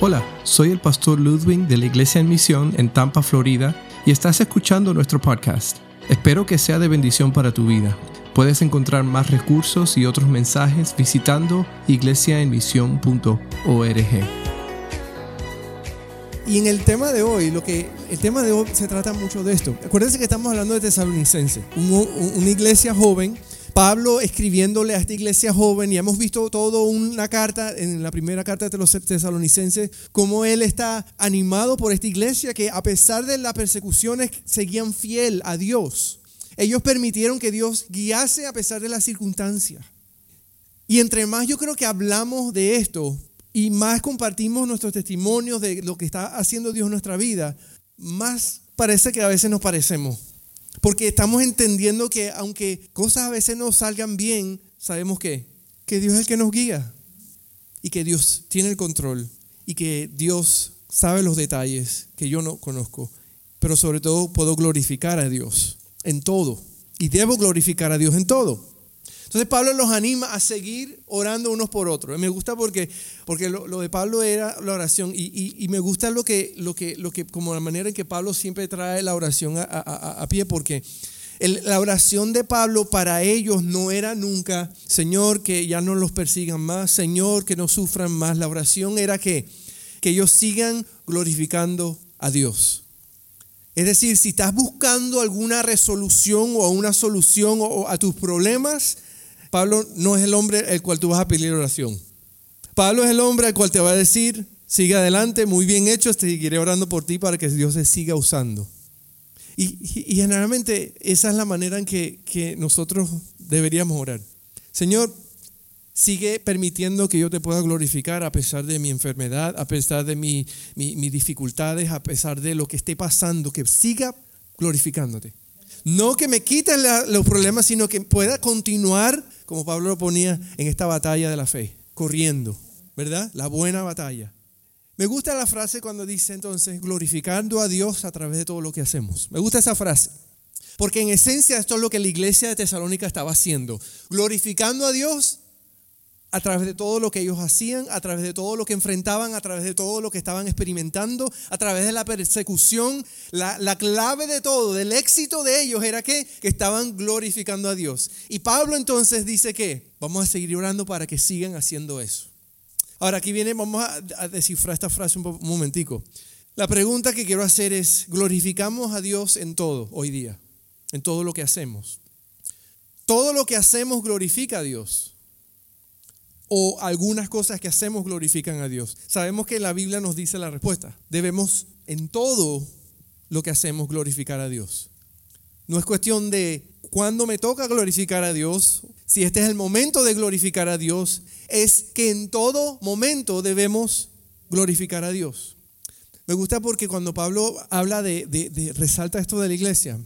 Hola, soy el pastor Ludwig de la Iglesia en Misión en Tampa, Florida, y estás escuchando nuestro podcast. Espero que sea de bendición para tu vida. Puedes encontrar más recursos y otros mensajes visitando iglesiaenmisión.org. Y en el tema de hoy, lo que el tema de hoy se trata mucho de esto. Acuérdense que estamos hablando de Tesalonicense, una iglesia joven Pablo escribiéndole a esta iglesia joven y hemos visto toda una carta en la primera carta de los tesalonicenses, cómo él está animado por esta iglesia que a pesar de las persecuciones seguían fiel a Dios. Ellos permitieron que Dios guiase a pesar de las circunstancias. Y entre más yo creo que hablamos de esto y más compartimos nuestros testimonios de lo que está haciendo Dios en nuestra vida, más parece que a veces nos parecemos. Porque estamos entendiendo que aunque cosas a veces no salgan bien, sabemos que, que Dios es el que nos guía y que Dios tiene el control y que Dios sabe los detalles que yo no conozco. Pero sobre todo puedo glorificar a Dios en todo y debo glorificar a Dios en todo. Entonces Pablo los anima a seguir orando unos por otros. Me gusta porque, porque lo, de Pablo era la oración y, me gusta lo que, lo, que, lo que, como la manera en que Pablo siempre trae la oración a, pie, porque la oración de Pablo para ellos no era nunca, Señor, que ya no los persigan más, Señor, que no sufran más. La oración era que, que ellos sigan glorificando a Dios. Es decir, si estás buscando alguna resolución o una solución a tus problemas, Pablo no es el hombre el cual tú vas a pedir oración. Pablo es el hombre al cual te va a decir, sigue adelante, muy bien hecho, seguiré orando por ti para que Dios se siga usando. Y, generalmente esa es la manera en que, nosotros deberíamos orar. Señor, sigue permitiendo que yo te pueda glorificar a pesar de mi enfermedad, a pesar de mis dificultades, a pesar de lo que esté pasando, que siga glorificándote. No que me quites los problemas, sino que pueda continuar como Pablo lo ponía en esta batalla de la fe, corriendo, ¿verdad? La buena batalla. Me gusta la frase cuando dice entonces, glorificando a Dios a través de todo lo que hacemos. Me gusta esa frase. Porque en esencia esto es lo que la iglesia de Tesalónica estaba haciendo. Glorificando a Dios a través de todo lo que ellos hacían, a través de todo lo que enfrentaban, a través de todo lo que estaban experimentando, a través de la persecución. La, clave de todo, del éxito de ellos era que, que estaban glorificando a Dios. Y Pablo entonces dice que vamos a seguir orando para que sigan haciendo eso. Ahora aquí viene, vamos a, descifrar esta frase un, un momentico. La pregunta que quiero hacer es, ¿glorificamos a Dios en todo hoy día? En todo lo que hacemos. Todo lo que hacemos glorifica a Dios o algunas cosas que hacemos glorifican a Dios? Sabemos que la Biblia nos dice la respuesta. Debemos en todo lo que hacemos glorificar a Dios. No es cuestión de cuándo me toca glorificar a Dios, si este es el momento de glorificar a Dios, es que en todo momento debemos glorificar a Dios. Me gusta porque cuando Pablo habla de, resalta esto de la iglesia,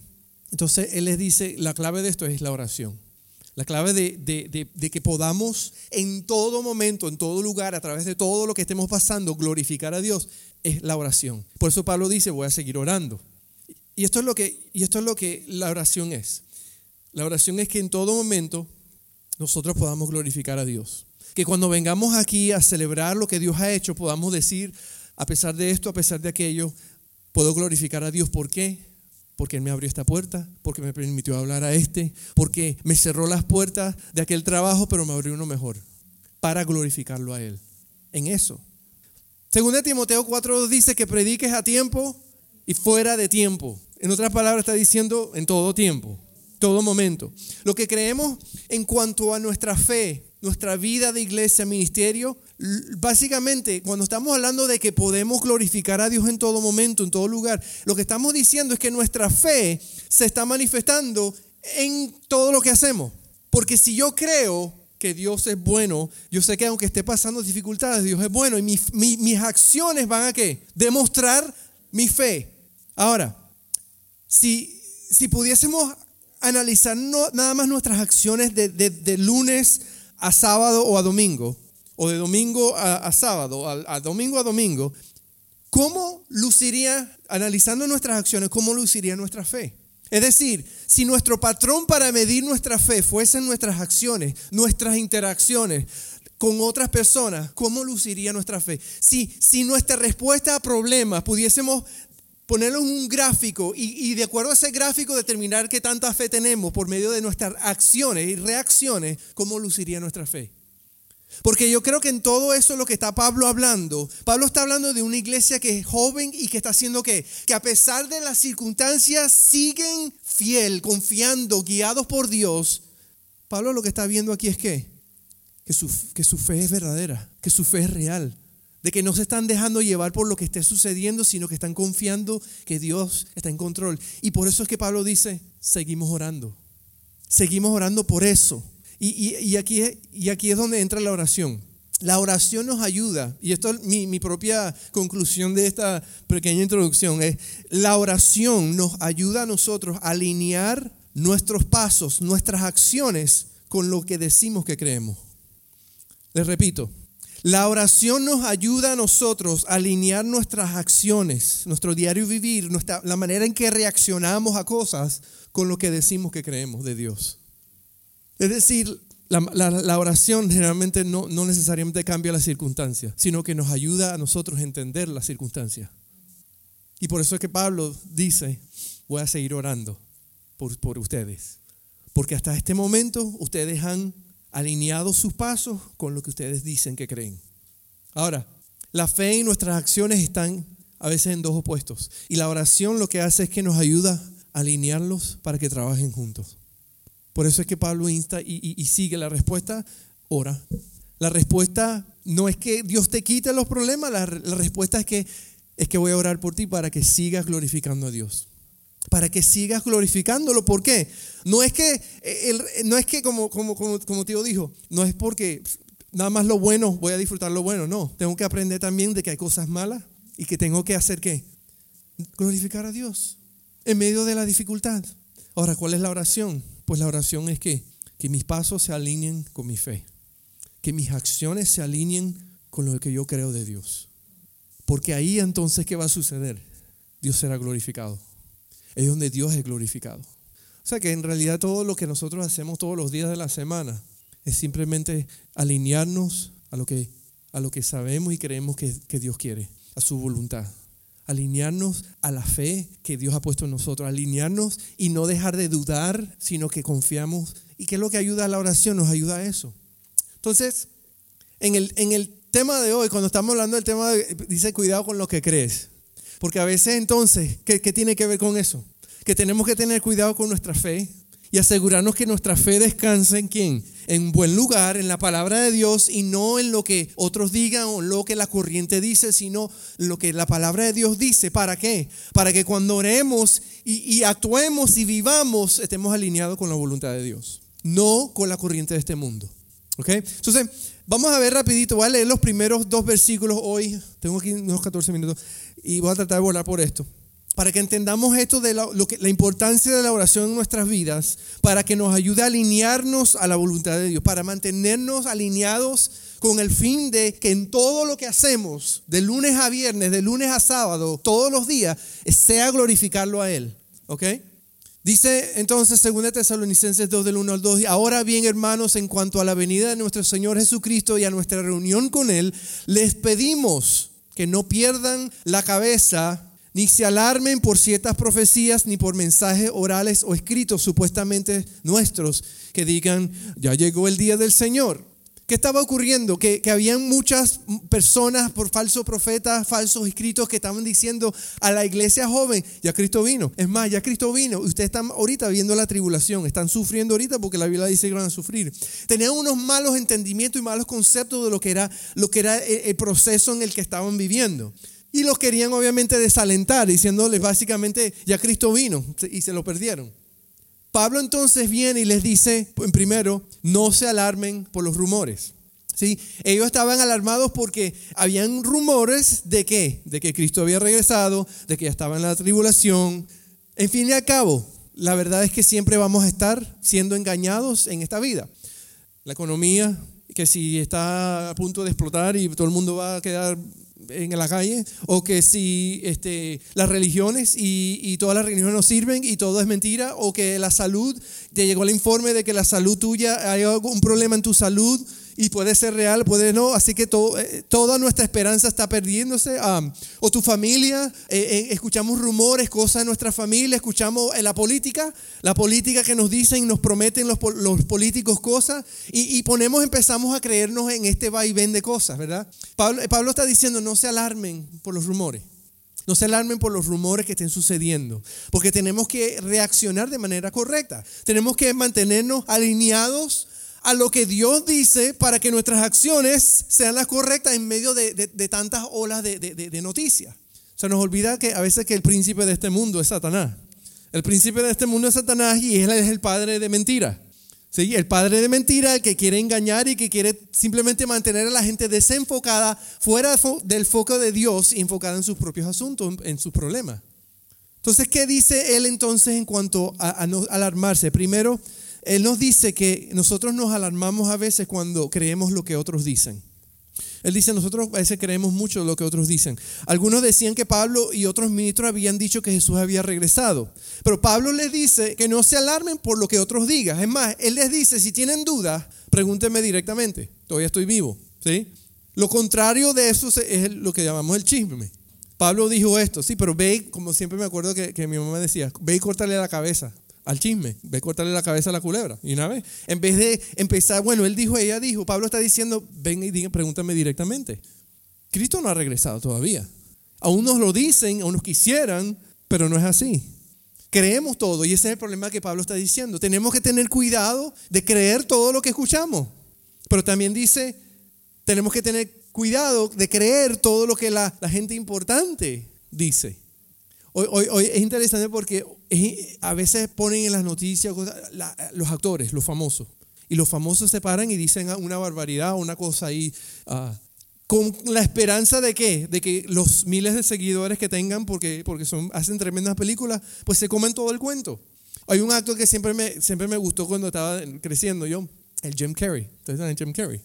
entonces él les dice, la clave de esto es la oración. La clave de, que podamos en todo momento, en todo lugar, a través de todo lo que estemos pasando, glorificar a Dios, es la oración. Por eso Pablo dice, voy a seguir orando. Y esto es lo que, y esto es lo que la oración es. La oración es que en todo momento nosotros podamos glorificar a Dios. Que cuando vengamos aquí a celebrar lo que Dios ha hecho, podamos decir, a pesar de esto, a pesar de aquello, puedo glorificar a Dios. ¿Por qué? Porque Él me abrió esta puerta, porque me permitió hablar a este, porque me cerró las puertas de aquel trabajo, pero me abrió uno mejor, para glorificarlo a Él. En eso. Según Timoteo 4 dice que prediques a tiempo y fuera de tiempo. En otras palabras está diciendo en todo tiempo, todo momento. Lo que creemos en cuanto a nuestra fe, nuestra vida de iglesia, ministerio, básicamente, cuando estamos hablando de que podemos glorificar a Dios en todo momento, en todo lugar, lo que estamos diciendo es que nuestra fe se está manifestando en todo lo que hacemos. Porque si yo creo que Dios es bueno, yo sé que aunque esté pasando dificultades, Dios es bueno y mis acciones van a qué? Demostrar mi fe. Ahora, si, si pudiésemos analizar nada más nuestras acciones de, de lunes a sábado o a domingo, o de domingo a, sábado, a, domingo a domingo, ¿cómo luciría, analizando nuestras acciones, cómo luciría nuestra fe? Es decir, si nuestro patrón para medir nuestra fe fuesen nuestras acciones, nuestras interacciones, con otras personas, ¿cómo luciría nuestra fe? Si, si nuestra respuesta a problemas pudiésemos ponerlo en un gráfico y, de acuerdo a ese gráfico determinar qué tanta fe tenemos por medio de nuestras acciones y reacciones, ¿cómo luciría nuestra fe? Porque yo creo que en todo eso lo que está Pablo hablando, Pablo está hablando de una iglesia que es joven y que está haciendo qué? Que a pesar de las circunstancias siguen fiel, confiando, guiados por Dios. Pablo lo que está viendo aquí es que, que su, que su fe es verdadera, que su fe es real, de que no se están dejando llevar por lo que esté sucediendo, sino que están confiando que Dios está en control. Y por eso es que Pablo dice, seguimos orando, seguimos orando por eso. Y, aquí, y aquí es donde entra la oración. La oración nos ayuda, y esto es mi, mi, propia conclusión de esta pequeña introducción, es la oración nos ayuda a nosotros a alinear nuestros pasos, nuestras acciones con lo que decimos que creemos. Les repito, la oración nos ayuda a nosotros a alinear nuestras acciones, nuestro diario vivir, la manera en que reaccionamos a cosas con lo que decimos que creemos de Dios. Es decir, la, oración generalmente no, necesariamente cambia las circunstancias, sino que nos ayuda a nosotros a entender las circunstancias. Y por eso es que Pablo dice, voy a seguir orando por ustedes. Porque hasta este momento ustedes han alineado sus pasos con lo que ustedes dicen que creen. Ahora, la fe y nuestras acciones están a veces en dos opuestos. Y la oración lo que hace es que nos ayuda a alinearlos para que trabajen juntos. Por eso es que Pablo insta y, sigue la respuesta, ora. La respuesta no es que Dios te quite los problemas, la, respuesta es que, es que voy a orar por ti para que sigas glorificando a Dios. Para que sigas glorificándolo. ¿Por qué? No es que, no es que como, como, como, como Tío dijo, no es porque nada más lo bueno, voy a disfrutar lo bueno. No, tengo que aprender también de que hay cosas malas y que tengo que hacer qué? Glorificar a Dios en medio de la dificultad. Ahora, ¿cuál es la oración? Pues la oración es que, que mis pasos se alineen con mi fe, que mis acciones se alineen con lo que yo creo de Dios. Porque ahí entonces, ¿qué va a suceder? Dios será glorificado. Es donde Dios es glorificado. O sea que en realidad todo lo que nosotros hacemos todos los días de la semana es simplemente alinearnos a lo que, a lo que sabemos y creemos que, que Dios quiere, a su voluntad alinearnos a la fe que Dios ha puesto en nosotros, alinearnos y no dejar de dudar, sino que confiamos. ¿Y qué es lo que ayuda a la oración? Nos ayuda a eso. Entonces, en el, en el tema de hoy, cuando estamos hablando del tema, dice cuidado con lo que crees. Porque a veces entonces, ¿qué, ¿qué tiene que ver con eso? Que tenemos que tener cuidado con nuestra fe y asegurarnos que nuestra fe descanse en quién? en buen lugar, en la palabra de Dios y no en lo que otros digan o lo que la corriente dice, sino lo que la palabra de Dios dice. ¿Para qué? Para que cuando oremos y, actuemos y vivamos, estemos alineados con la voluntad de Dios, no con la corriente de este mundo. ¿Ok? Entonces, vamos a ver rapidito, voy a leer los primeros dos versículos hoy, tengo aquí unos 14 minutos y voy a tratar de volar por esto para que entendamos esto de la, lo que, la importancia de la oración en nuestras vidas, para que nos ayude a alinearnos a la voluntad de Dios, para mantenernos alineados con el fin de que en todo lo que hacemos, de lunes a viernes, de lunes a sábado, todos los días, sea glorificarlo a Él. ¿Ok? Dice entonces, según Tesalonicenses 2 del 1 al 2, ahora bien hermanos, en cuanto a la venida de nuestro Señor Jesucristo y a nuestra reunión con Él, les pedimos que no pierdan la cabeza ni se alarmen por ciertas profecías, ni por mensajes orales o escritos supuestamente nuestros que digan, ya llegó el día del Señor. ¿Qué estaba ocurriendo? Que, que habían muchas personas por falsos profetas, falsos escritos que estaban diciendo a la iglesia joven, ya Cristo vino. Es más, ya Cristo vino. Ustedes están ahorita viendo la tribulación, están sufriendo ahorita porque la Biblia dice que van a sufrir. Tenían unos malos entendimientos y malos conceptos de lo que era, lo que era el proceso en el que estaban viviendo. Y los querían obviamente desalentar, diciéndoles básicamente, ya Cristo vino y se lo perdieron. Pablo entonces viene y les dice, en primero, no se alarmen por los rumores. ¿Sí? Ellos estaban alarmados porque habían rumores de qué? De que Cristo había regresado, de que ya estaba en la tribulación. En fin y al cabo, la verdad es que siempre vamos a estar siendo engañados en esta vida. La economía, que si está a punto de explotar y todo el mundo va a quedar en la calle, o que si este, las religiones y, y, todas las religiones no sirven y todo es mentira, o que la salud, te llegó el informe de que la salud tuya, hay algún problema en tu salud y puede ser real, puede no, así que eh, toda nuestra esperanza está perdiéndose. o tu familia, eh, eh, escuchamos rumores, cosas de nuestra familia, escuchamos en la política, la política que nos dicen, nos prometen los, políticos cosas y, y, ponemos, empezamos a creernos en este vaivén de cosas, ¿verdad? Pablo, Pablo está diciendo, no se alarmen por los rumores. No se alarmen por los rumores que estén sucediendo, porque tenemos que reaccionar de manera correcta. Tenemos que mantenernos alineados a lo que Dios dice para que nuestras acciones sean las correctas en medio de, tantas olas de, noticias. Se nos olvida que a veces que el príncipe de este mundo es Satanás. El príncipe de este mundo es Satanás y él es el padre de mentira. ¿Sí? El padre de mentira que quiere engañar y que quiere simplemente mantener a la gente desenfocada, fuera del foco de Dios y enfocada en sus propios asuntos, en sus problemas. Entonces, ¿qué dice él entonces en cuanto a, a no alarmarse? Primero, él nos dice que nosotros nos alarmamos a veces cuando creemos lo que otros dicen. Él dice, nosotros a veces creemos mucho lo que otros dicen. Algunos decían que Pablo y otros ministros habían dicho que Jesús había regresado. Pero Pablo les dice que no se alarmen por lo que otros digan. Es más, él les dice, si tienen dudas, pregúntenme directamente. Todavía estoy vivo. ¿sí? Lo contrario de eso es lo que llamamos el chisme. Pablo dijo esto, sí, pero ve, como siempre me acuerdo que, mi mamá decía, ve y córtale la cabeza al chisme, ve a cortarle la cabeza a la culebra. Y una vez, en vez de empezar, bueno, él dijo, ella dijo, Pablo está diciendo, ven y digan, pregúntame directamente. Cristo no ha regresado todavía. Aún nos lo dicen, aún nos quisieran, pero no es así. Creemos todo y ese es el problema que Pablo está diciendo. Tenemos que tener cuidado de creer todo lo que escuchamos. Pero también dice, tenemos que tener cuidado de creer todo lo que la gente importante dice. Hoy, hoy, es interesante porque a veces ponen en las noticias los actores, los famosos. Y los famosos se paran y dicen una barbaridad, una cosa ahí. Ah, con la esperanza de qué? De que los miles de seguidores que tengan, porque, porque son, hacen tremendas películas, pues se comen todo el cuento. Hay un actor que siempre me, siempre me gustó cuando estaba creciendo yo, el Jim Carrey. ¿Ustedes Jim Carrey?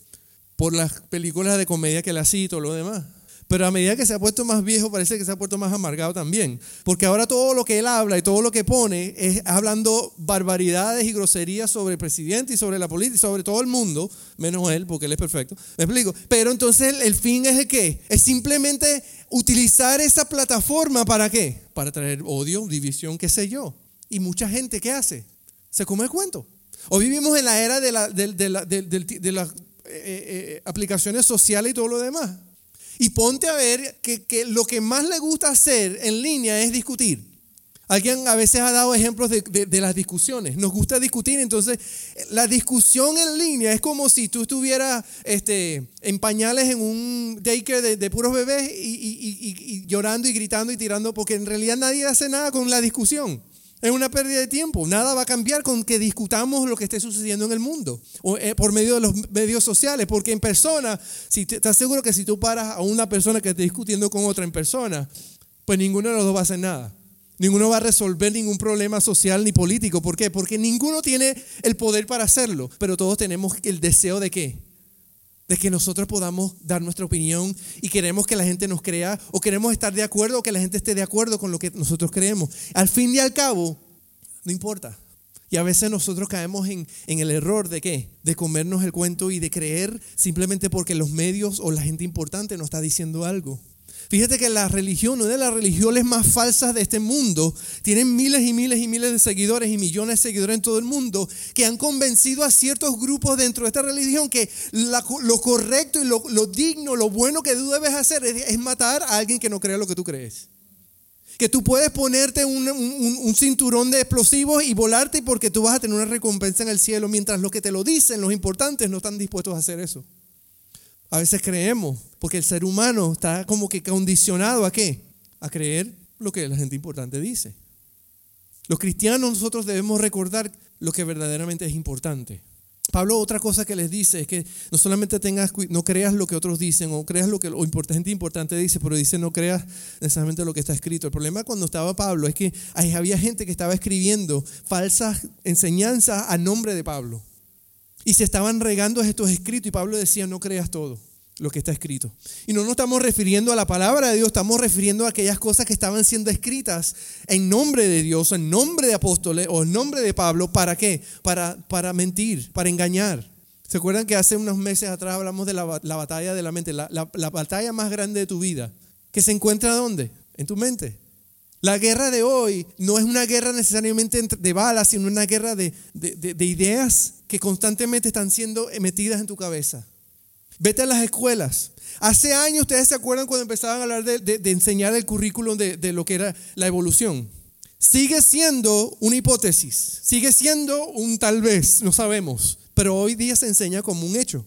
Por las películas de comedia que le hacía y todo lo demás. Pero a medida que se ha puesto más viejo, parece que se ha puesto más amargado también. Porque ahora todo lo que él habla y todo lo que pone es hablando barbaridades y groserías sobre el presidente y sobre la política y sobre todo el mundo, menos él, porque él es perfecto. ¿Me explico? Pero entonces el, fin es de qué? Es simplemente utilizar esa plataforma para qué? Para traer odio, división, qué sé yo. Y mucha gente, ¿qué hace? Se come el cuento. O vivimos en la era de, las aplicaciones sociales y todo lo demás. Y ponte a ver que, lo que más le gusta hacer en línea es discutir. Alguien a veces ha dado ejemplos de, las discusiones. Nos gusta discutir, entonces la discusión en línea es como si tú estuvieras este, en pañales en un daycare de, puros bebés y, llorando y gritando y tirando, porque en realidad nadie hace nada con la discusión. Es una pérdida de tiempo. Nada va a cambiar con que discutamos lo que esté sucediendo en el mundo o eh, por medio de los medios sociales. Porque en persona, si estás seguro que si tú paras a una persona que esté discutiendo con otra en persona, pues ninguno de los dos va a hacer nada. Ninguno va a resolver ningún problema social ni político. ¿Por qué? Porque ninguno tiene el poder para hacerlo. Pero todos tenemos el deseo de qué? De que nosotros podamos dar nuestra opinión y queremos que la gente nos crea o queremos estar de acuerdo o que la gente esté de acuerdo con lo que nosotros creemos. Al fin y al cabo, no importa. Y a veces nosotros caemos en, en, el error de qué? De comernos el cuento y de creer simplemente porque los medios o la gente importante nos está diciendo algo. Fíjate que la religión, una de las religiones más falsas de este mundo, tienen miles y miles y miles de seguidores y millones de seguidores en todo el mundo que han convencido a ciertos grupos dentro de esta religión que lo correcto y lo, digno, lo bueno que tú debes hacer es, matar a alguien que no crea lo que tú crees. Que tú puedes ponerte un, un cinturón de explosivos y volarte porque tú vas a tener una recompensa en el cielo, mientras los que te lo dicen, los importantes, no están dispuestos a hacer eso. A veces creemos, porque el ser humano está como que condicionado a qué? A creer lo que la gente importante dice. Los cristianos nosotros debemos recordar lo que verdaderamente es importante. Pablo otra cosa que les dice es que no solamente tengas, no creas lo que otros dicen o creas lo que lo gente importante dice, pero dice no creas necesariamente lo que está escrito. El problema cuando estaba Pablo es que había gente que estaba escribiendo falsas enseñanzas a nombre de Pablo. Y se estaban regando estos escritos y Pablo decía, no creas todo lo que está escrito. Y no nos estamos refiriendo a la palabra de Dios, estamos refiriendo a aquellas cosas que estaban siendo escritas en nombre de Dios, en nombre de apóstoles o en nombre de Pablo. ¿Para qué? Para, para mentir, para engañar. ¿Se acuerdan que hace unos meses atrás hablamos de la, batalla de la mente? La, batalla más grande de tu vida. ¿Que se encuentra dónde? En tu mente. La guerra de hoy no es una guerra necesariamente de balas, sino una guerra de, ideas que constantemente están siendo metidas en tu cabeza. Vete a las escuelas. Hace años, ustedes se acuerdan cuando empezaban a hablar de, enseñar el currículum de, lo que era la evolución. Sigue siendo una hipótesis, sigue siendo un tal vez, no sabemos pero hoy día se enseña como un hecho.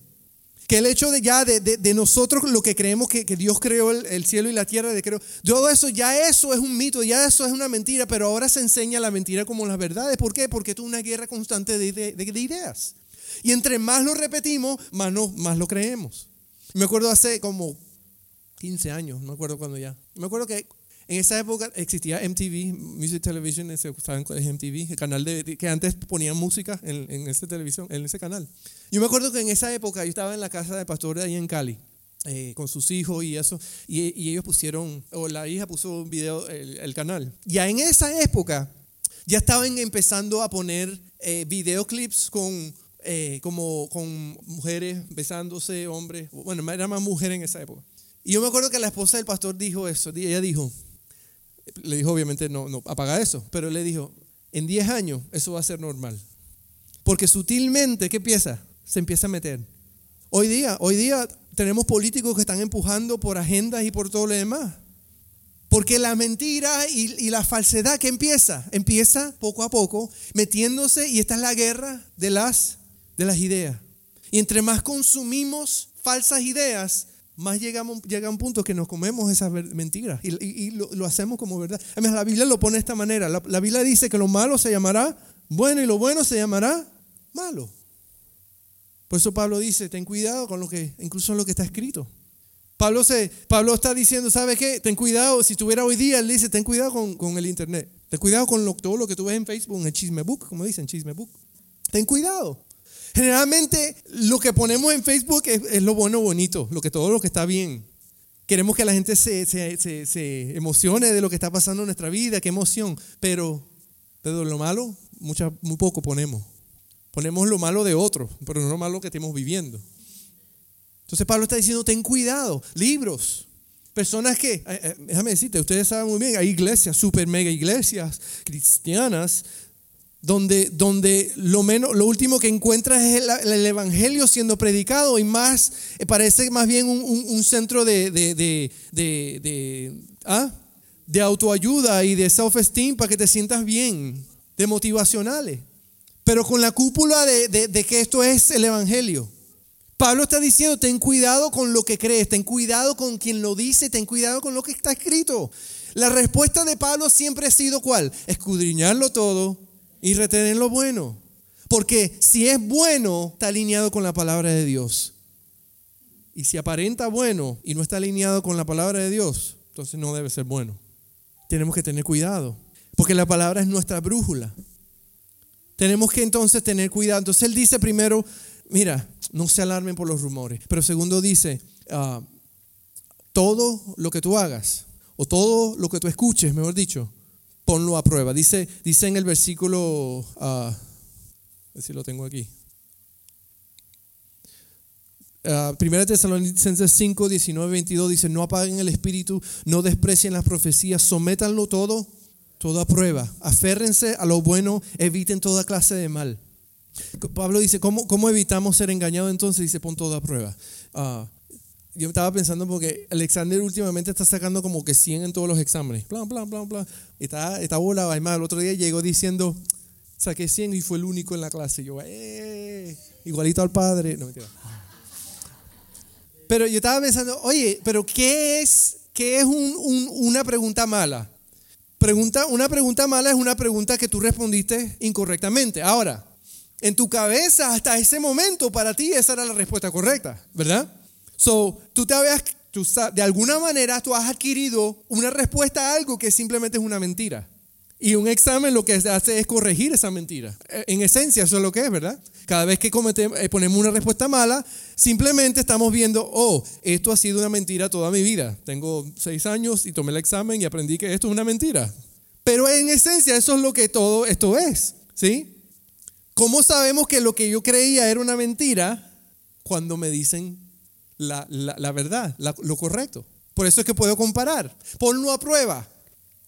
Que el hecho de ya de, nosotros lo que creemos que, Dios creó el, cielo y la tierra, de creo, todo eso, ya eso es un mito, ya eso es una mentira, pero ahora se enseña la mentira como las verdades. ¿Por qué? Porque es una guerra constante de, ideas. Y entre más lo repetimos, más, no, más lo creemos. Me acuerdo hace como 15 años, no me acuerdo cuándo ya. Me acuerdo que en esa época existía MTV, Music Television, ese, ¿saben cuál es MTV? El canal de, que antes ponían música en, en esa televisión, en ese canal. Yo me acuerdo que en esa época yo estaba en la casa de pastor de ahí en Cali. Eh, con sus hijos y eso, y, y, ellos pusieron, o la hija puso un video, el, canal. Ya en esa época, ya estaban empezando a poner eh, videoclips con, eh, como, con mujeres besándose, hombres, bueno, era más mujer en esa época. Y yo me acuerdo que la esposa del pastor dijo eso, ella dijo, le dijo obviamente no, no apaga eso, pero le dijo, en 10 años eso va a ser normal. Porque sutilmente, ¿qué empieza? Se empieza a meter. Hoy día, hoy día tenemos políticos que están empujando por agendas y por todo lo demás. Porque la mentira y, y, la falsedad que empieza, empieza poco a poco metiéndose y esta es la guerra de las, de las ideas. Y entre más consumimos falsas ideas, más llegamos, llega un punto que nos comemos esas mentiras y, lo, hacemos como verdad. Además, la Biblia lo pone de esta manera. La, Biblia dice que lo malo se llamará bueno y lo bueno se llamará malo. Por eso Pablo dice, ten cuidado con lo que, incluso lo que está escrito. Pablo, se, Pablo está diciendo, ¿sabe qué? Ten cuidado, si estuviera hoy día, él dice, ten cuidado con, con el internet. Ten cuidado con todo lo que tú ves en Facebook, en el chismebook, como dicen, chismebook. Ten cuidado. Generalmente lo que ponemos en Facebook es, lo bueno, bonito, lo que todo lo que está bien. Queremos que la gente se, se, emocione de lo que está pasando en nuestra vida, qué emoción. Pero, pero lo malo, mucha, muy poco ponemos. Ponemos lo malo de otros, pero no lo malo que estemos viviendo. Entonces Pablo está diciendo, ten cuidado, libros, personas que, eh, eh, déjame decirte, ustedes saben muy bien, hay iglesias, super mega iglesias cristianas donde, donde lo, menos, lo último que encuentras es el, Evangelio siendo predicado y más, eh, parece más bien un, centro de, de, de, ¿ah? de, autoayuda y de self-esteem para que te sientas bien, de motivacionales, pero con la cúpula de que esto es el Evangelio. Pablo está diciendo, ten cuidado con lo que crees, ten cuidado con quien lo dice, ten cuidado con lo que está escrito. La respuesta de Pablo siempre ha sido cuál? Escudriñarlo todo y retener lo bueno. Porque si es bueno, está alineado con la palabra de Dios. Y si aparenta bueno y no está alineado con la palabra de Dios, entonces no debe ser bueno. Tenemos que tener cuidado. Porque la palabra es nuestra brújula. Tenemos que entonces tener cuidado. Entonces él dice primero, mira, no se alarmen por los rumores. Pero segundo dice, ah, todo lo que tú hagas, o todo lo que tú escuches, mejor dicho, ponlo a prueba. Dice, dice en el versículo, a ver si lo tengo aquí. Uh, Primera Tesalonicenses 5, 19, 22 dice, no apaguen el espíritu, no desprecien las profecías, sométanlo todo, todo a prueba, aférrense a lo bueno, eviten toda clase de mal. Pablo dice, ¿cómo, cómo evitamos ser engañados entonces? Dice, pon todo a prueba. Uh, yo estaba pensando porque Alexander últimamente está sacando como que 100 en todos los exámenes. Plan, plan, plan, plan. Está, está volado. Además, el otro día llegó diciendo, saqué 100 y fue el único en la clase. yo, eh, igualito al padre. No, mentira. Pero yo estaba pensando, oye, pero ¿qué es, qué es un, una pregunta mala? Pregunta, una pregunta mala es una pregunta que tú respondiste incorrectamente. Ahora, en tu cabeza hasta ese momento para ti esa era la respuesta correcta, ¿verdad? So, tú te habías, tú, de alguna manera tú has adquirido una respuesta a algo que simplemente es una mentira. Y un examen lo que hace es corregir esa mentira. E, en esencia, eso es lo que es, ¿verdad? Cada vez que cometemos, eh, ponemos una respuesta mala, simplemente estamos viendo, oh, esto ha sido una mentira toda mi vida. Tengo seis años y tomé el examen y aprendí que esto es una mentira. Pero en esencia, eso es lo que todo esto es, ¿sí? ¿Cómo sabemos que lo que yo creía era una mentira? cuando me dicen la, verdad, lo correcto. Por eso es que puedo comparar. Ponlo a prueba.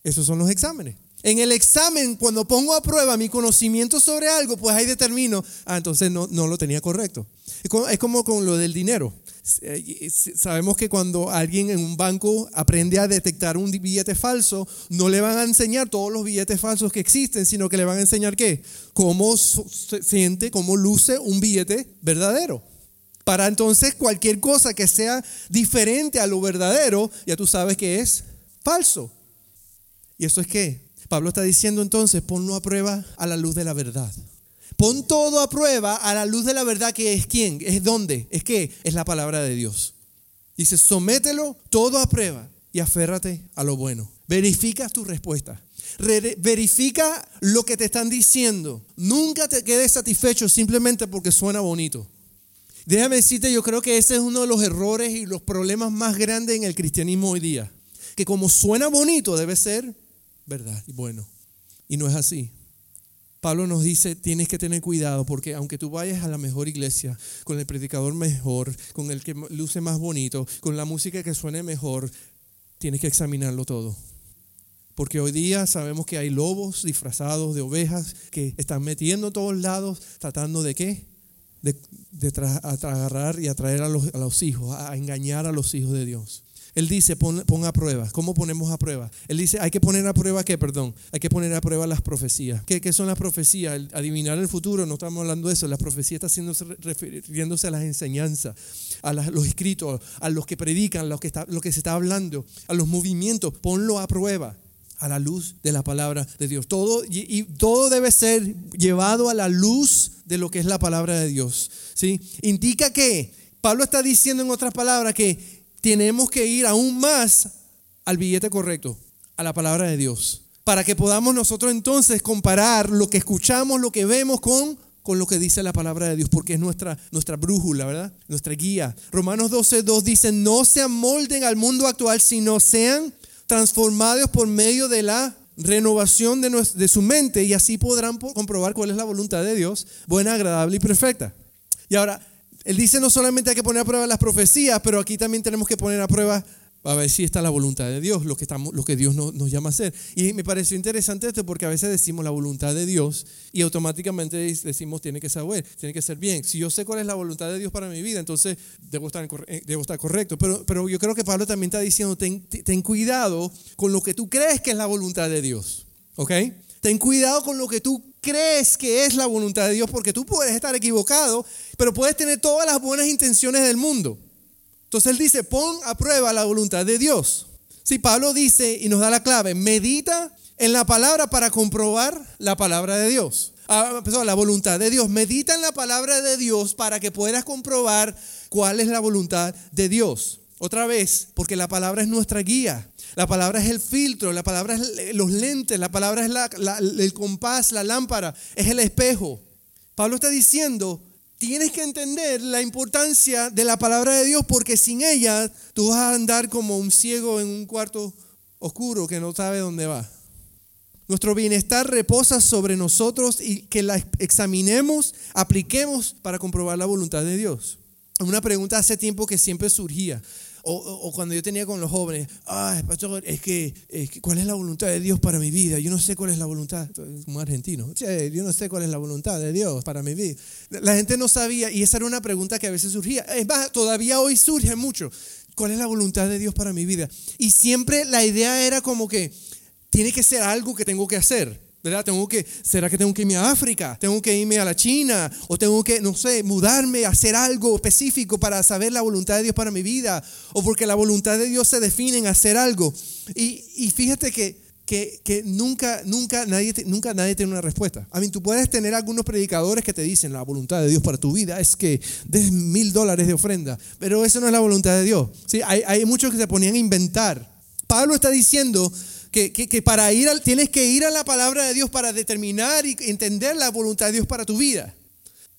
Esos son los exámenes. En el examen, cuando pongo a prueba mi conocimiento sobre algo, pues ahí determino, ah, entonces no, no lo tenía correcto. Es como con lo del dinero. Eh, sabemos que cuando alguien en un banco aprende a detectar un billete falso, no le van a enseñar todos los billetes falsos que existen, sino que le van a enseñar qué, cómo se siente, cómo luce un billete verdadero. Para entonces cualquier cosa que sea diferente a lo verdadero, ya tú sabes que es falso. ¿Y eso es qué? Pablo está diciendo entonces, ponlo a prueba a la luz de la verdad. Pon todo a prueba a la luz de la verdad que es quién, es dónde, es qué, es la palabra de Dios. Dice, somételo todo a prueba y aférrate a lo bueno. Verifica tu respuesta. verifica lo que te están diciendo. Nunca te quedes satisfecho simplemente porque suena bonito. Déjame decirte, yo creo que ese es uno de los errores y los problemas más grandes en el cristianismo hoy día. Que como suena bonito debe ser verdad y bueno. Y no es así. Pablo nos dice, tienes que tener cuidado porque aunque tú vayas a la mejor iglesia, con el predicador mejor, con el que luce más bonito, con la música que suene mejor, tienes que examinarlo todo. Porque hoy día sabemos que hay lobos disfrazados de ovejas que están metiendo a todos lados, tratando de qué? De, agarrar y atraer a los, a los hijos, a engañar a los hijos de Dios. Él dice, pon, a prueba. ¿Cómo ponemos a prueba? Él dice, hay que poner a prueba qué, perdón. Hay que poner a prueba las profecías. ¿Qué, son las profecías? adivinar el futuro, no estamos hablando de eso. La profecía está refiriéndose a las enseñanzas, a los escritos, a los que predican, lo que, está, lo que se está hablando, a los movimientos. Ponlo a prueba a la luz de la palabra de Dios. Todo, y, todo debe ser llevado a la luz de lo que es la palabra de Dios. ¿sí? Indica que Pablo está diciendo en otras palabras que tenemos que ir aún más al billete correcto, a la palabra de Dios, para que podamos nosotros entonces comparar lo que escuchamos, lo que vemos con con lo que dice la palabra de Dios, porque es nuestra, nuestra brújula, ¿verdad? Nuestra guía. Romanos 12, 2 dice, no se amolden al mundo actual, sino sean transformados por medio de la renovación de, de su mente y así podrán comprobar cuál es la voluntad de Dios, buena, agradable y perfecta. Y ahora, él dice no solamente hay que poner a prueba las profecías, pero aquí también tenemos que poner a prueba a ver si está la voluntad de Dios, lo que, Dios nos, nos, llama a hacer. Y me pareció interesante esto porque a veces decimos la voluntad de Dios y automáticamente decimos tiene que saber, tiene que ser bien. Si yo sé cuál es la voluntad de Dios para mi vida, entonces debo estar, eh, debo correcto. Pero, pero yo creo que Pablo también está diciendo, ten, ten cuidado con lo que tú crees que es la voluntad de Dios. ¿Ok? Ten cuidado con lo que tú crees que es la voluntad de Dios, porque tú puedes estar equivocado, pero puedes tener todas las buenas intenciones del mundo. Entonces él dice, pon a prueba la voluntad de Dios. Si Pablo dice y nos da la clave, medita en la palabra para comprobar la palabra de Dios. Ah, la voluntad de Dios. Medita en la palabra de Dios para que puedas comprobar cuál es la voluntad de Dios. Otra vez, porque la palabra es nuestra guía. La palabra es el filtro, la palabra es los lentes, la palabra es el compás, la lámpara, es el espejo. Pablo está diciendo, tienes que entender la importancia de la palabra de Dios porque sin ella tú vas a andar como un ciego en un cuarto oscuro que no sabe dónde va. Nuestro bienestar reposa sobre nosotros y que la examinemos, apliquemos para comprobar la voluntad de Dios. Una pregunta hace tiempo que siempre surgía. O, cuando yo tenía con los jóvenes, ay, pastor, es que, ¿cuál es la voluntad de Dios para mi vida? Yo no sé cuál es la voluntad, como argentino, yo no sé cuál es la voluntad de Dios para mi vida. La gente no sabía y esa era una pregunta que a veces surgía. Es más, todavía hoy surge mucho. ¿Cuál es la voluntad de Dios para mi vida? Y siempre la idea era como que tiene que ser algo que tengo que hacer. ¿Verdad? Tengo que, ¿será que tengo que irme a África? ¿Tengo que irme a la China? ¿O tengo que, no sé, mudarme, hacer algo específico para saber la voluntad de Dios para mi vida? ¿O porque la voluntad de Dios se define en hacer algo? Y, y fíjate que, que, que, nunca, nunca, nadie, nunca nadie tiene una respuesta. A mí, tú puedes tener algunos predicadores que te dicen la voluntad de Dios para tu vida es que des mil dólares de ofrenda, pero eso no es la voluntad de Dios. ¿sí? Hay, hay muchos que se ponían a inventar. Pablo está diciendo que, para ir tienes que ir a la palabra de Dios para determinar y entender la voluntad de Dios para tu vida.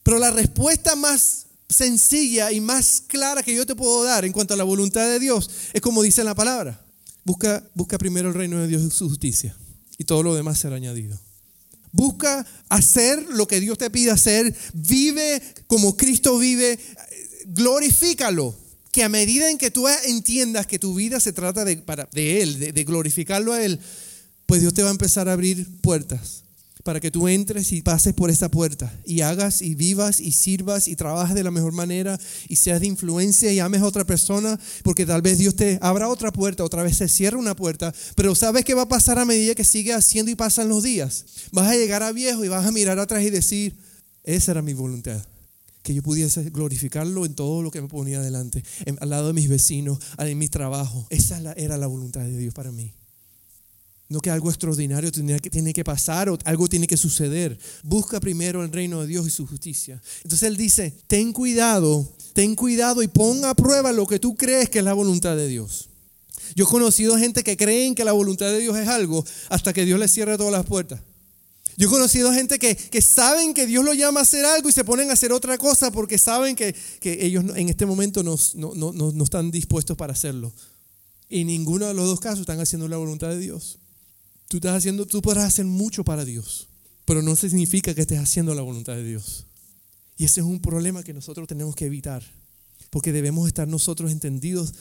Pero la respuesta más sencilla y más clara que yo te puedo dar en cuanto a la voluntad de Dios es como dice la palabra. Busca, busca primero el reino de Dios y su justicia y todo lo demás será añadido. Busca hacer lo que Dios te pide hacer. Vive como Cristo vive. glorifícalo. Que a medida en que tú entiendas que tu vida se trata de, para, de Él, de, glorificarlo a Él, pues Dios te va a empezar a abrir puertas para que tú entres y pases por esa puerta y hagas y vivas y sirvas y trabajes de la mejor manera y seas de influencia y ames a otra persona, porque tal vez Dios te abra otra puerta, otra vez se cierra una puerta, pero sabes qué va a pasar a medida que sigue haciendo y pasan los días. Vas a llegar a viejo y vas a mirar atrás y decir, esa era mi voluntad que yo pudiese glorificarlo en todo lo que me ponía delante, al lado de mis vecinos, en mi trabajo. Esa era la voluntad de Dios para mí. No que algo extraordinario tiene que, tiene que pasar o algo tiene que suceder. Busca primero el reino de Dios y su justicia. Entonces él dice, ten cuidado, ten cuidado y pon a prueba lo que tú crees que es la voluntad de Dios. Yo he conocido gente que creen que la voluntad de Dios es algo hasta que Dios les cierra todas las puertas. Yo he conocido gente que, que, saben que Dios lo llama a hacer algo y se ponen a hacer otra cosa porque saben que, que ellos en este momento no, no, no, no están dispuestos para hacerlo. Y ninguno de los dos casos están haciendo la voluntad de Dios. Tú estás haciendo, tú podrás hacer mucho para Dios, pero no significa que estés haciendo la voluntad de Dios. Y ese es un problema que nosotros tenemos que evitar, porque debemos estar nosotros entendidos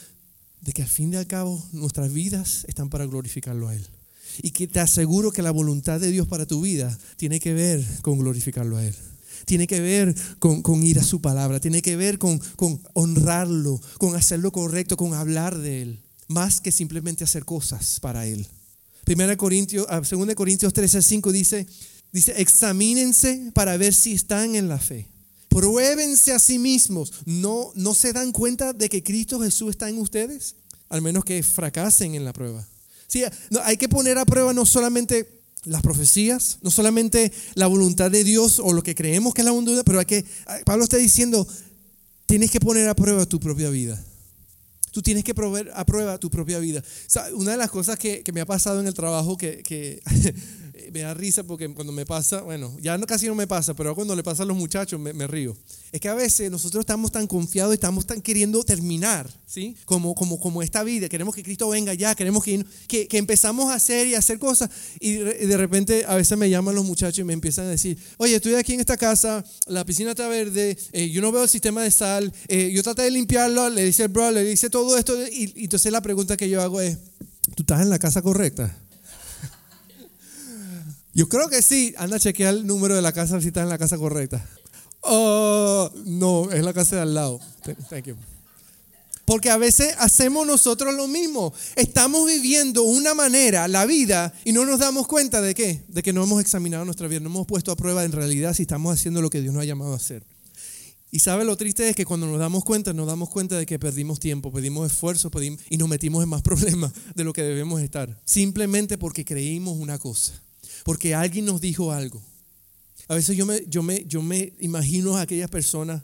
de que al fin y al cabo nuestras vidas están para glorificarlo a Él. Y que te aseguro que la voluntad de Dios para tu vida tiene que ver con glorificarlo a Él. Tiene que ver con, con ir a su palabra, tiene que ver con, con honrarlo, con hacer lo correcto, con hablar de Él, más que simplemente hacer cosas para Él. Primera Corintios, 2 ah, Corintios 13, 5 dice, dice, examínense para ver si están en la fe. Pruébense a sí mismos. ¿No, ¿No se dan cuenta de que Cristo Jesús está en ustedes? Al menos que fracasen en la prueba. Sí, hay que poner a prueba no solamente las profecías, no solamente la voluntad de Dios o lo que creemos que es la voluntad, pero hay que, Pablo está diciendo, tienes que poner a prueba tu propia vida. Tú tienes que proveer a prueba tu propia vida. una de las cosas que, me ha pasado en el trabajo que me da risa porque cuando me pasa, bueno, ya no, casi no me pasa, pero cuando le pasa a los muchachos me, río. Es que a veces nosotros estamos tan confiados estamos tan queriendo terminar, ¿sí? Como, como, como esta vida, queremos que Cristo venga ya, queremos que, que, que empezamos a hacer y a hacer cosas y de, repente a veces me llaman los muchachos y me empiezan a decir, oye, estoy aquí en esta casa, la piscina está verde, eh, yo no veo el sistema de sal, eh, yo traté de limpiarlo, le dice el bro, le dice todo esto y, y entonces la pregunta que yo hago es, ¿tú estás en la casa correcta? Yo creo que sí. Anda a chequear el número de la casa si está en la casa correcta. Oh, no, es la casa de al lado. Thank you. Porque a veces hacemos nosotros lo mismo. Estamos viviendo una manera, la vida, y no nos damos cuenta de qué? De que no hemos examinado nuestra vida, no hemos puesto a prueba en realidad si estamos haciendo lo que Dios nos ha llamado a hacer. Y sabe lo triste es que cuando nos damos cuenta, nos damos cuenta de que perdimos tiempo, pedimos esfuerzo y nos metimos en más problemas de lo que debemos estar. Simplemente porque creímos una cosa porque alguien nos dijo algo. A veces yo me, yo me, yo me imagino a aquellas personas.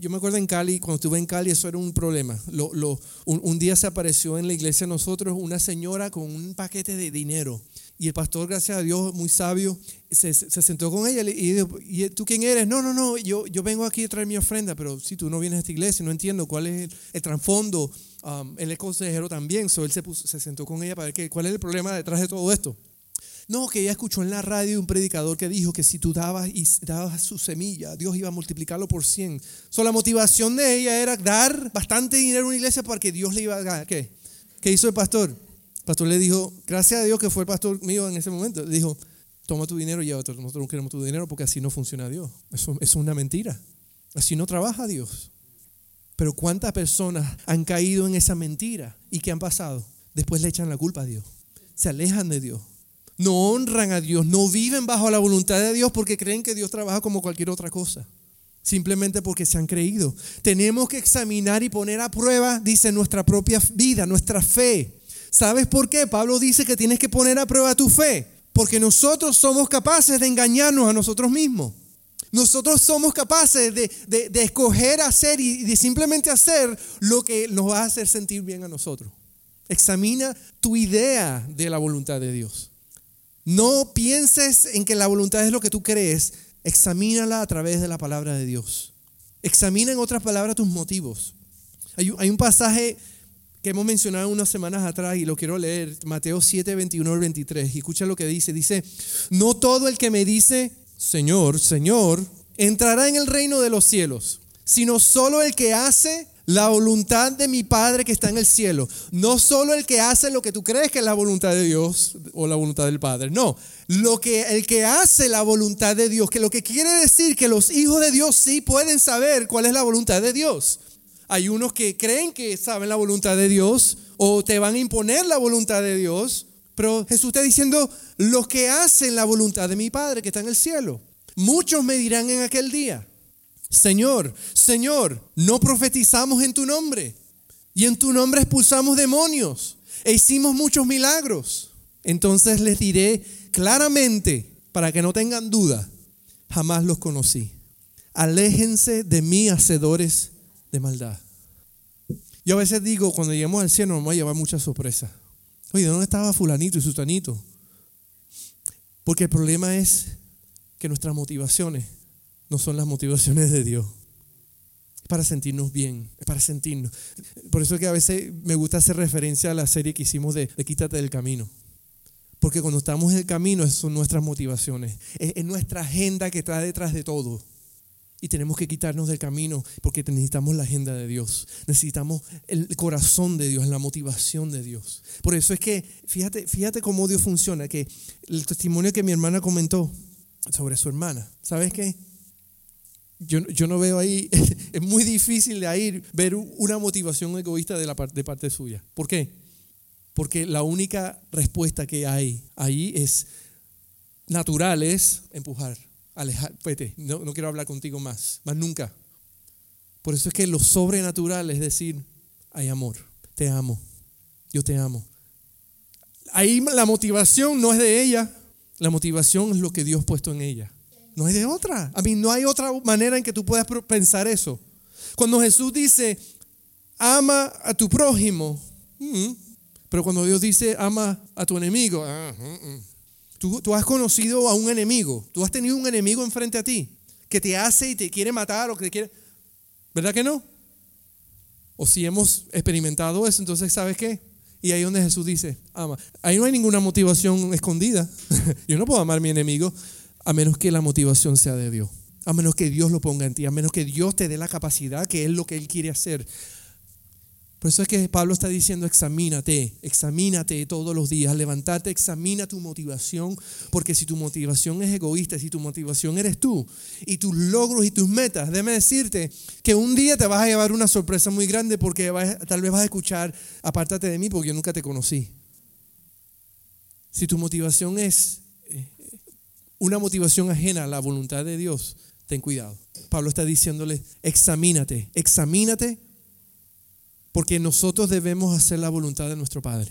Yo me acuerdo en Cali, cuando estuve en Cali, eso era un problema. Un, día se apareció en la iglesia de nosotros una señora con un paquete de dinero. Y el pastor, gracias a Dios, muy sabio, se, se sentó con ella y dijo, ¿y tú quién eres? No, no, no, yo, yo vengo aquí a traer mi ofrenda, pero si tú no vienes a esta iglesia, no entiendo cuál es el, trasfondo. Um, él es consejero también, so él se, se sentó con ella para ver qué, cuál es el problema detrás de todo esto. No, que ella escuchó en la radio un predicador que dijo que si tú dabas, y dabas su semilla, Dios iba a multiplicarlo por 100. So, la motivación de ella era dar bastante dinero a una iglesia porque Dios le iba a dar. ¿Qué? ¿Qué hizo el pastor? El pastor le dijo, gracias a Dios que fue el pastor mío en ese momento. Le dijo, toma tu dinero y llévatelo. Nosotros no queremos tu dinero porque así no funciona Dios. Eso, eso es una mentira. Así no trabaja Dios. Pero ¿cuántas personas han caído en esa mentira? ¿Y qué han pasado? Después le echan la culpa a Dios. Se alejan de Dios no honran a Dios, no viven bajo la voluntad de Dios porque creen que Dios trabaja como cualquier otra cosa. Simplemente porque se han creído. Tenemos que examinar y poner a prueba, dice, nuestra propia vida, nuestra fe. ¿Sabes por qué? Pablo dice que tienes que poner a prueba tu fe. Porque nosotros somos capaces de engañarnos a nosotros mismos. Nosotros somos capaces de, de escoger hacer y de simplemente hacer lo que nos va a hacer sentir bien a nosotros. Examina tu idea de la voluntad de Dios. No pienses en que la voluntad es lo que tú crees, examínala a través de la palabra de Dios. Examina en otras palabras tus motivos. Hay, un pasaje que hemos mencionado unas semanas atrás y lo quiero leer, Mateo 7, 21 al 23. Y escucha lo que dice. Dice, no todo el que me dice, Señor, Señor, entrará en el reino de los cielos, sino solo el que hace la voluntad de mi Padre que está en el cielo. No solo el que hace lo que tú crees que es la voluntad de Dios o la voluntad del Padre. No, lo que el que hace la voluntad de Dios, que lo que quiere decir que los hijos de Dios sí pueden saber cuál es la voluntad de Dios. Hay unos que creen que saben la voluntad de Dios o te van a imponer la voluntad de Dios, pero Jesús está diciendo los que hacen la voluntad de mi Padre que está en el cielo. Muchos me dirán en aquel día, Señor, Señor, no profetizamos en tu nombre y en tu nombre expulsamos demonios e hicimos muchos milagros. Entonces les diré claramente, para que no tengan duda, jamás los conocí. Aléjense de mí, hacedores de maldad. Yo a veces digo, cuando lleguemos al cielo nos va a llevar mucha sorpresa. Oye, ¿dónde estaba fulanito y sutanito? Porque el problema es que nuestras motivaciones no son las motivaciones de Dios. Es para sentirnos bien, es para sentirnos. Por eso es que a veces me gusta hacer referencia a la serie que hicimos de, Quítate del Camino. Porque cuando estamos en el camino, esas son nuestras motivaciones. Es, nuestra agenda que está detrás de todo. Y tenemos que quitarnos del camino porque necesitamos la agenda de Dios. Necesitamos el corazón de Dios, la motivación de Dios. Por eso es que, fíjate, fíjate cómo Dios funciona, que el testimonio que mi hermana comentó sobre su hermana, ¿sabes qué? Yo, no veo ahí, es muy difícil de ahí ver una motivación egoísta de, la, de parte suya. ¿Por qué? Porque la única respuesta que hay ahí es natural, es empujar, alejar, vete, no, no quiero hablar contigo más, más nunca. Por eso es que lo sobrenatural es decir, hay amor, te amo, yo te amo. Ahí la motivación no es de ella, la motivación es lo que Dios ha puesto en ella. No hay de otra. A mí no hay otra manera en que tú puedas pensar eso. Cuando Jesús dice, ama a tu prójimo, mm, pero cuando Dios dice, ama a tu enemigo, ah, mm, mm. tú, has conocido a un enemigo, tú has tenido un enemigo enfrente a ti que te hace y te quiere matar o que te quiere... ¿Verdad que no? O si hemos experimentado eso, entonces ¿sabes qué? Y ahí donde Jesús dice, ama. Ahí no hay ninguna motivación escondida. Yo no puedo amar a mi enemigo a menos que la motivación sea de Dios, a menos que Dios lo ponga en ti, a menos que Dios te dé la capacidad, que es lo que Él quiere hacer. Por eso es que Pablo está diciendo, examínate, examínate todos los días, levantarte, examina tu motivación, porque si tu motivación es egoísta, si tu motivación eres tú y tus logros y tus metas, déjame decirte que un día te vas a llevar una sorpresa muy grande porque tal vez vas a escuchar, apártate de mí porque yo nunca te conocí. Si tu motivación es una motivación ajena a la voluntad de Dios, ten cuidado. Pablo está diciéndole, examínate, examínate, porque nosotros debemos hacer la voluntad de nuestro Padre.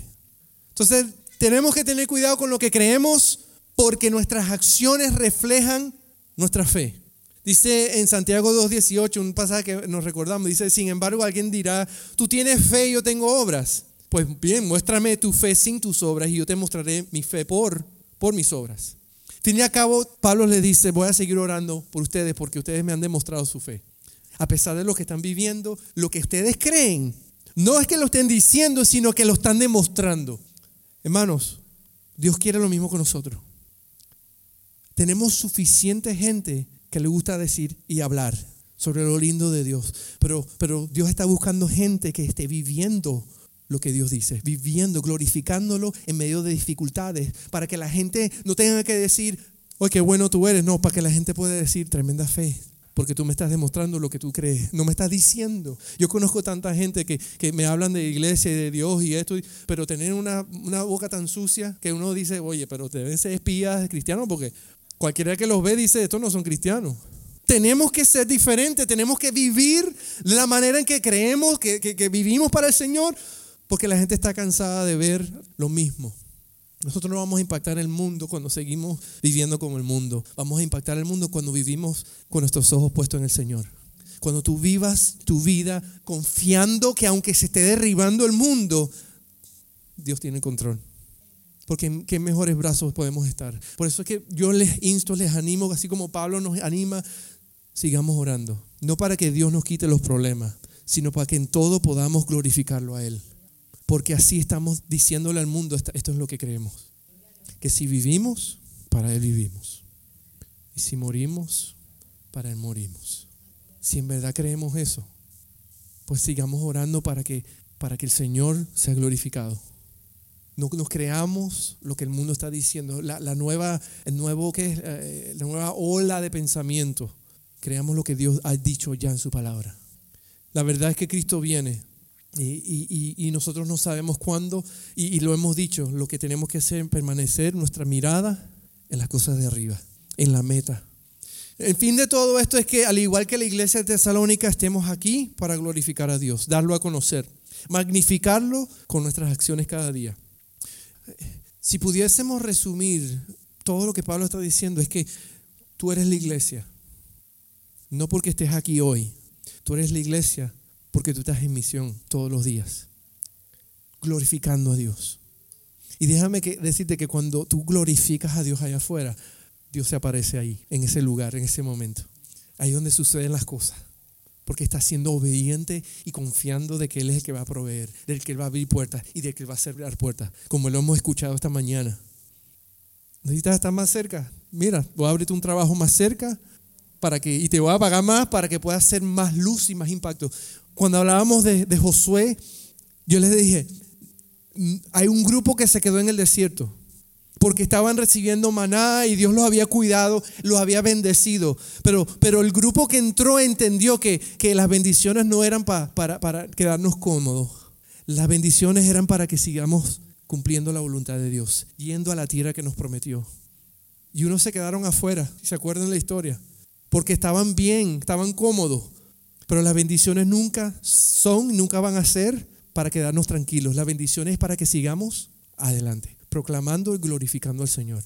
Entonces, tenemos que tener cuidado con lo que creemos, porque nuestras acciones reflejan nuestra fe. Dice en Santiago 2.18, un pasaje que nos recordamos, dice, sin embargo alguien dirá, tú tienes fe y yo tengo obras. Pues bien, muéstrame tu fe sin tus obras y yo te mostraré mi fe por, por mis obras. Fin y cabo, Pablo le dice, voy a seguir orando por ustedes porque ustedes me han demostrado su fe. A pesar de lo que están viviendo, lo que ustedes creen, no es que lo estén diciendo, sino que lo están demostrando. Hermanos, Dios quiere lo mismo con nosotros. Tenemos suficiente gente que le gusta decir y hablar sobre lo lindo de Dios, pero, pero Dios está buscando gente que esté viviendo lo que Dios dice, viviendo, glorificándolo en medio de dificultades, para que la gente no tenga que decir, oye, qué bueno tú eres, no, para que la gente pueda decir, tremenda fe, porque tú me estás demostrando lo que tú crees, no me estás diciendo. Yo conozco tanta gente que, me hablan de iglesia y de Dios y esto, pero tener una, una boca tan sucia que uno dice, oye, pero deben ser espías cristianos, porque cualquiera que los ve dice, estos no son cristianos. Tenemos que ser diferentes, tenemos que vivir la manera en que creemos, que, que vivimos para el Señor, porque la gente está cansada de ver lo mismo. Nosotros no vamos a impactar el mundo cuando seguimos viviendo como el mundo. Vamos a impactar el mundo cuando vivimos con nuestros ojos puestos en el Señor. Cuando tú vivas tu vida confiando que aunque se esté derribando el mundo, Dios tiene control. Porque en qué mejores brazos podemos estar. Por eso es que yo les insto, les animo, así como Pablo nos anima, sigamos orando. No para que Dios nos quite los problemas, sino para que en todo podamos glorificarlo a Él. Porque así estamos diciéndole al mundo, esto es lo que creemos. Que si vivimos, para Él vivimos. Y si morimos, para Él morimos. Si en verdad creemos eso, pues sigamos orando para que, para que el Señor sea glorificado. No nos creamos lo que el mundo está diciendo, la, nueva, el nuevo, ¿qué eh, la nueva ola de pensamiento. Creamos lo que Dios ha dicho ya en su palabra. La verdad es que Cristo viene y, nosotros no sabemos cuándo y, lo hemos dicho, lo que tenemos que hacer es permanecer nuestra mirada en las cosas de arriba, en la meta. El fin de todo esto es que al igual que la iglesia de Tesalónica estemos aquí para glorificar a Dios, darlo a conocer, magnificarlo con nuestras acciones cada día. Si pudiésemos resumir todo lo que Pablo está diciendo es que tú eres la iglesia, no porque estés aquí hoy, tú eres la iglesia porque tú estás en misión todos los días, glorificando a Dios. Y déjame que, decirte que cuando tú glorificas a Dios allá afuera, Dios se aparece ahí, en ese lugar, en ese momento. Ahí donde suceden las cosas. Porque estás siendo obediente y confiando de que Él es el que va a proveer, del que Él va a abrir puertas y del que Él va a cerrar puertas, como lo hemos escuchado esta mañana. Necesitas estar más cerca. Mira, voy a abrirte un trabajo más cerca para que, y te voy a pagar más para que puedas hacer más luz y más impacto. Cuando hablábamos de, Josué, yo les dije, mm, hay un grupo que se quedó en el desierto porque estaban recibiendo maná y Dios los había cuidado, los había bendecido. Pero, pero el grupo que entró entendió que, que las bendiciones no eran para, para quedarnos cómodos. Las bendiciones eran para que sigamos cumpliendo la voluntad de Dios, yendo a la tierra que nos prometió. Y unos se quedaron afuera, ¿se acuerdan la historia? Porque estaban bien, estaban cómodos. Pero las bendiciones nunca son, nunca van a ser para quedarnos tranquilos. Las bendiciones es para que sigamos adelante proclamando y glorificando al Señor.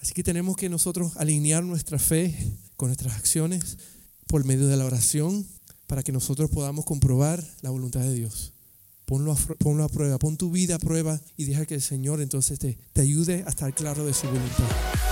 Así que tenemos que nosotros alinear nuestra fe con nuestras acciones por medio de la oración para que nosotros podamos comprobar la voluntad de Dios. Ponlo a, ponlo a prueba, pon tu vida a prueba y deja que el Señor entonces te, te ayude a estar claro de su voluntad.